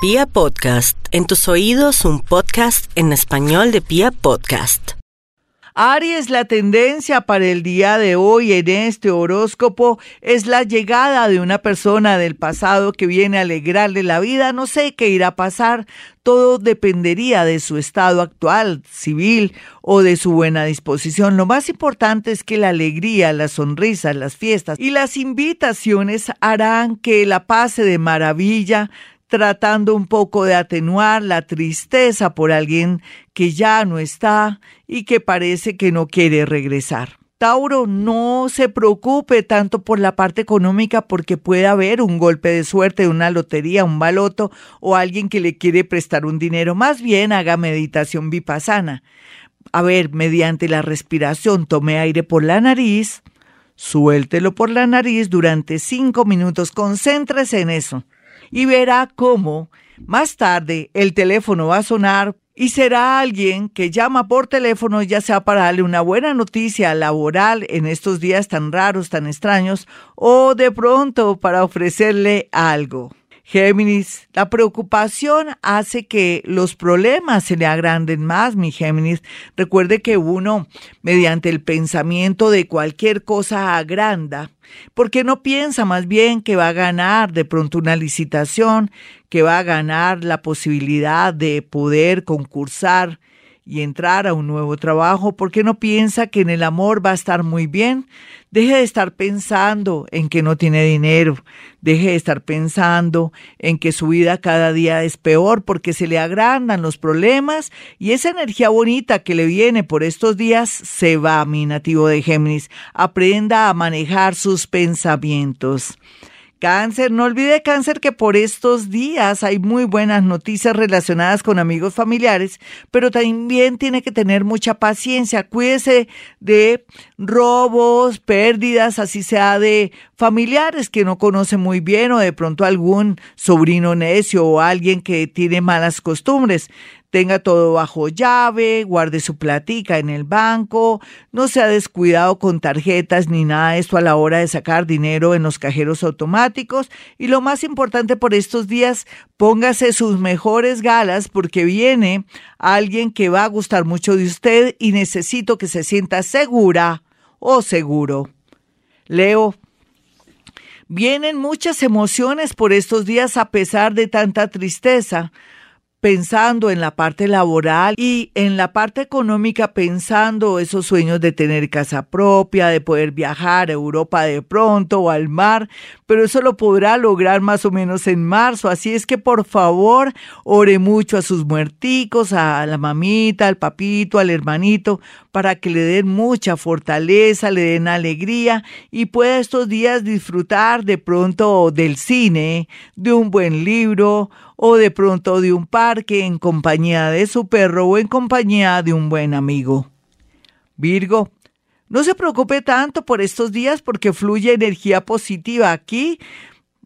Pia Podcast, en tus oídos un podcast en español de Pia Podcast. Aries, la tendencia para el día de hoy en este horóscopo es la llegada de una persona del pasado que viene a alegrarle la vida. No sé qué irá a pasar. Todo dependería de su estado actual, civil o de su buena disposición. Lo más importante es que la alegría, las sonrisas, las fiestas y las invitaciones harán que la pase de maravilla tratando un poco de atenuar la tristeza por alguien que ya no está y que parece que no quiere regresar. Tauro, no se preocupe tanto por la parte económica porque puede haber un golpe de suerte, una lotería, un baloto o alguien que le quiere prestar un dinero. Más bien haga meditación vipassana. A ver, mediante la respiración, tome aire por la nariz, suéltelo por la nariz durante cinco minutos, concéntrese en eso y verá cómo más tarde el teléfono va a sonar y será alguien que llama por teléfono ya sea para darle una buena noticia laboral en estos días tan raros, tan extraños, o de pronto para ofrecerle algo. Géminis, la preocupación hace que los problemas se le agranden más, mi Géminis. Recuerde que uno, mediante el pensamiento de cualquier cosa agranda, porque no piensa más bien que va a ganar de pronto una licitación, que va a ganar la posibilidad de poder concursar y entrar a un nuevo trabajo, porque no piensa que en el amor va a estar muy bien. Deje de estar pensando en que no tiene dinero, deje de estar pensando en que su vida cada día es peor porque se le agrandan los problemas y esa energía bonita que le viene por estos días se va, mi nativo de Géminis. Aprenda a manejar sus pensamientos. Cáncer, no olvide cáncer que por estos días hay muy buenas noticias relacionadas con amigos familiares, pero también tiene que tener mucha paciencia. Cuídese de robos, pérdidas, así sea de familiares que no conoce muy bien o de pronto algún sobrino necio o alguien que tiene malas costumbres tenga todo bajo llave, guarde su platica en el banco, no se ha descuidado con tarjetas ni nada de esto a la hora de sacar dinero en los cajeros automáticos y lo más importante por estos días, póngase sus mejores galas porque viene alguien que va a gustar mucho de usted y necesito que se sienta segura o seguro. Leo, Vienen muchas emociones por estos días a pesar de tanta tristeza pensando en la parte laboral y en la parte económica pensando esos sueños de tener casa propia, de poder viajar a Europa de pronto o al mar, pero eso lo podrá lograr más o menos en marzo, así es que por favor ore mucho a sus muerticos, a la mamita, al papito, al hermanito, para que le den mucha fortaleza, le den alegría y pueda estos días disfrutar de pronto del cine, de un buen libro o de pronto de un parque en compañía de su perro o en compañía de un buen amigo. Virgo, no se preocupe tanto por estos días porque fluye energía positiva aquí,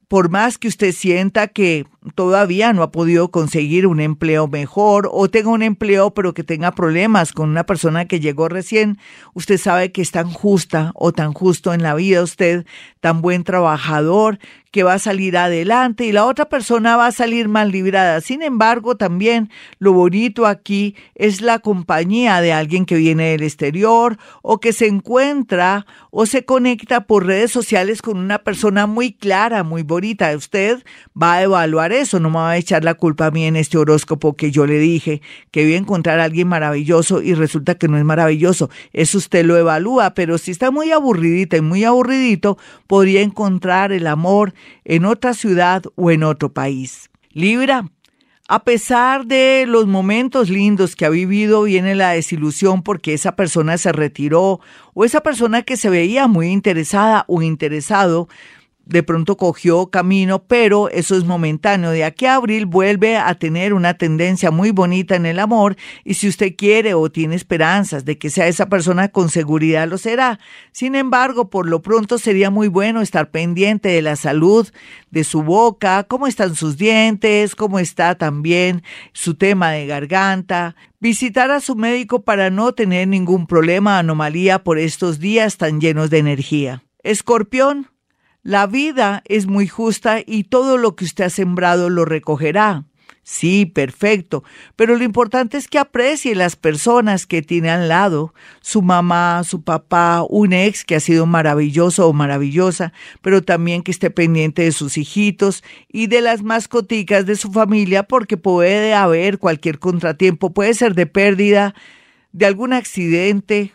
por más que usted sienta que todavía no ha podido conseguir un empleo mejor o tenga un empleo pero que tenga problemas con una persona que llegó recién, usted sabe que es tan justa o tan justo en la vida usted, tan buen trabajador, que va a salir adelante y la otra persona va a salir mal librada. Sin embargo, también lo bonito aquí es la compañía de alguien que viene del exterior o que se encuentra o se conecta por redes sociales con una persona muy clara, muy bonita. Usted va a evaluar eso, no me va a echar la culpa a mí en este horóscopo que yo le dije que voy a encontrar a alguien maravilloso y resulta que no es maravilloso. Eso usted lo evalúa, pero si está muy aburridita y muy aburridito, podría encontrar el amor en otra ciudad o en otro país. Libra, a pesar de los momentos lindos que ha vivido, viene la desilusión porque esa persona se retiró o esa persona que se veía muy interesada o interesado de pronto cogió camino, pero eso es momentáneo. De aquí a abril vuelve a tener una tendencia muy bonita en el amor y si usted quiere o tiene esperanzas de que sea esa persona, con seguridad lo será. Sin embargo, por lo pronto sería muy bueno estar pendiente de la salud de su boca, cómo están sus dientes, cómo está también su tema de garganta, visitar a su médico para no tener ningún problema, anomalía por estos días tan llenos de energía. Escorpión, la vida es muy justa y todo lo que usted ha sembrado lo recogerá. Sí, perfecto. Pero lo importante es que aprecie las personas que tiene al lado, su mamá, su papá, un ex que ha sido maravilloso o maravillosa, pero también que esté pendiente de sus hijitos y de las mascoticas de su familia porque puede haber cualquier contratiempo, puede ser de pérdida, de algún accidente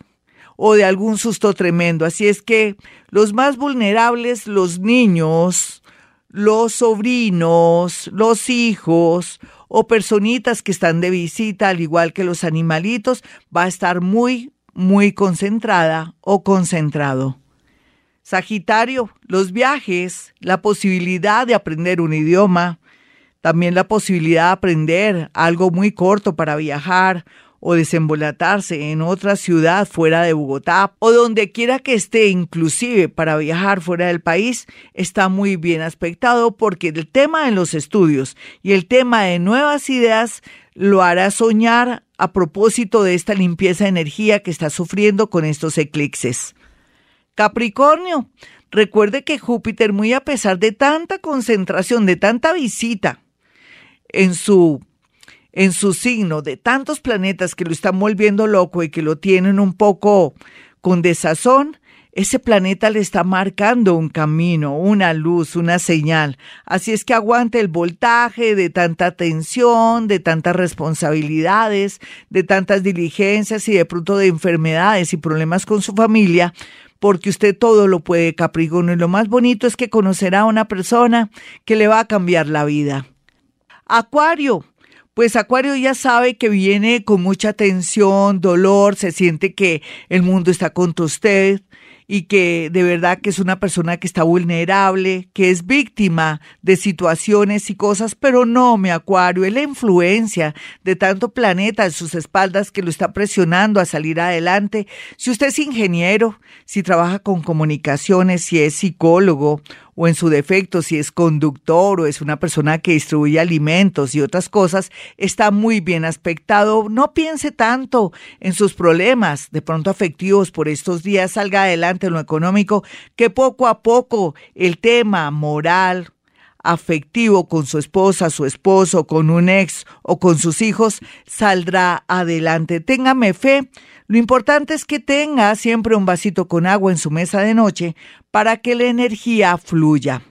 o de algún susto tremendo. Así es que los más vulnerables, los niños, los sobrinos, los hijos o personitas que están de visita, al igual que los animalitos, va a estar muy, muy concentrada o concentrado. Sagitario, los viajes, la posibilidad de aprender un idioma, también la posibilidad de aprender algo muy corto para viajar o desembolatarse en otra ciudad fuera de Bogotá o donde quiera que esté, inclusive para viajar fuera del país, está muy bien aspectado porque el tema de los estudios y el tema de nuevas ideas lo hará soñar a propósito de esta limpieza de energía que está sufriendo con estos eclipses. Capricornio, recuerde que Júpiter, muy a pesar de tanta concentración, de tanta visita en su en su signo de tantos planetas que lo están volviendo loco y que lo tienen un poco con desazón, ese planeta le está marcando un camino, una luz, una señal. Así es que aguante el voltaje de tanta tensión, de tantas responsabilidades, de tantas diligencias y de pronto de enfermedades y problemas con su familia, porque usted todo lo puede, Capricornio. Y lo más bonito es que conocerá a una persona que le va a cambiar la vida. Acuario, pues Acuario ya sabe que viene con mucha tensión, dolor, se siente que el mundo está contra usted y que de verdad que es una persona que está vulnerable, que es víctima de situaciones y cosas, pero no, mi Acuario, es la influencia de tanto planeta en sus espaldas que lo está presionando a salir adelante. Si usted es ingeniero, si trabaja con comunicaciones, si es psicólogo o en su defecto, si es conductor o es una persona que distribuye alimentos y otras cosas, está muy bien aspectado. No piense tanto en sus problemas, de pronto afectivos por estos días, salga adelante en lo económico, que poco a poco el tema moral, afectivo con su esposa, su esposo, con un ex o con sus hijos, saldrá adelante. Téngame fe lo importante es que tenga siempre un vasito con agua en su mesa de noche para que la energía fluya.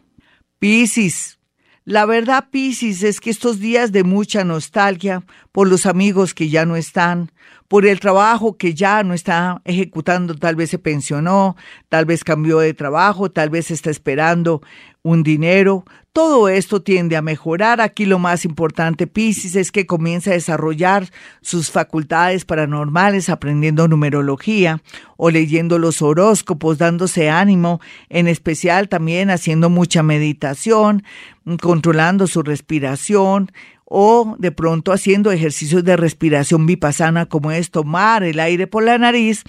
Piscis. La verdad, Piscis, es que estos días de mucha nostalgia por los amigos que ya no están, por el trabajo que ya no está ejecutando, tal vez se pensionó, tal vez cambió de trabajo, tal vez está esperando un dinero, todo esto tiende a mejorar. Aquí lo más importante, Pisces, es que comienza a desarrollar sus facultades paranormales aprendiendo numerología o leyendo los horóscopos, dándose ánimo, en especial también haciendo mucha meditación, controlando su respiración, o de pronto haciendo ejercicios de respiración vipassana como es tomar el aire por la nariz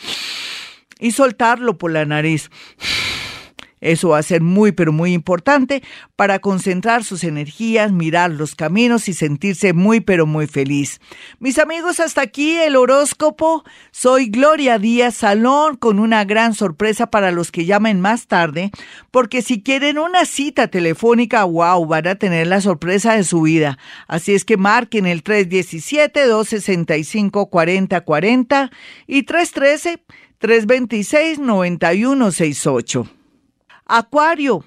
y soltarlo por la nariz. Eso va a ser muy, pero muy importante para concentrar sus energías, mirar los caminos y sentirse muy, pero muy feliz. Mis amigos, hasta aquí el horóscopo. Soy Gloria Díaz Salón con una gran sorpresa para los que llamen más tarde, porque si quieren una cita telefónica, wow, van a tener la sorpresa de su vida. Así es que marquen el 317-265-4040 y 313-326-9168. Acuario.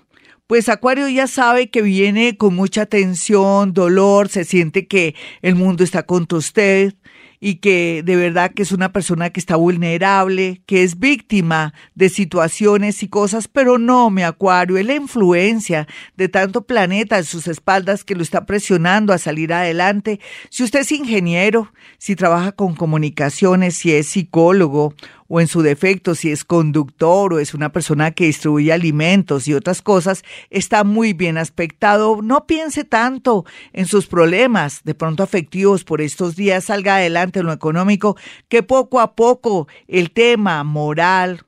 Pues Acuario ya sabe que viene con mucha tensión, dolor, se siente que el mundo está contra usted y que de verdad que es una persona que está vulnerable, que es víctima de situaciones y cosas, pero no, mi Acuario, es la influencia de tanto planeta en sus espaldas que lo está presionando a salir adelante. Si usted es ingeniero, si trabaja con comunicaciones, si es psicólogo o en su defecto, si es conductor o es una persona que distribuye alimentos y otras cosas, está muy bien aspectado. No piense tanto en sus problemas, de pronto afectivos por estos días, salga adelante en lo económico, que poco a poco el tema moral,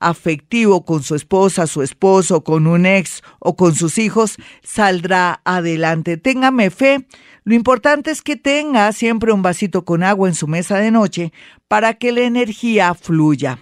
afectivo con su esposa, su esposo, con un ex o con sus hijos, saldrá adelante. Téngame fe. Lo importante es que tenga siempre un vasito con agua en su mesa de noche para que la energía fluya.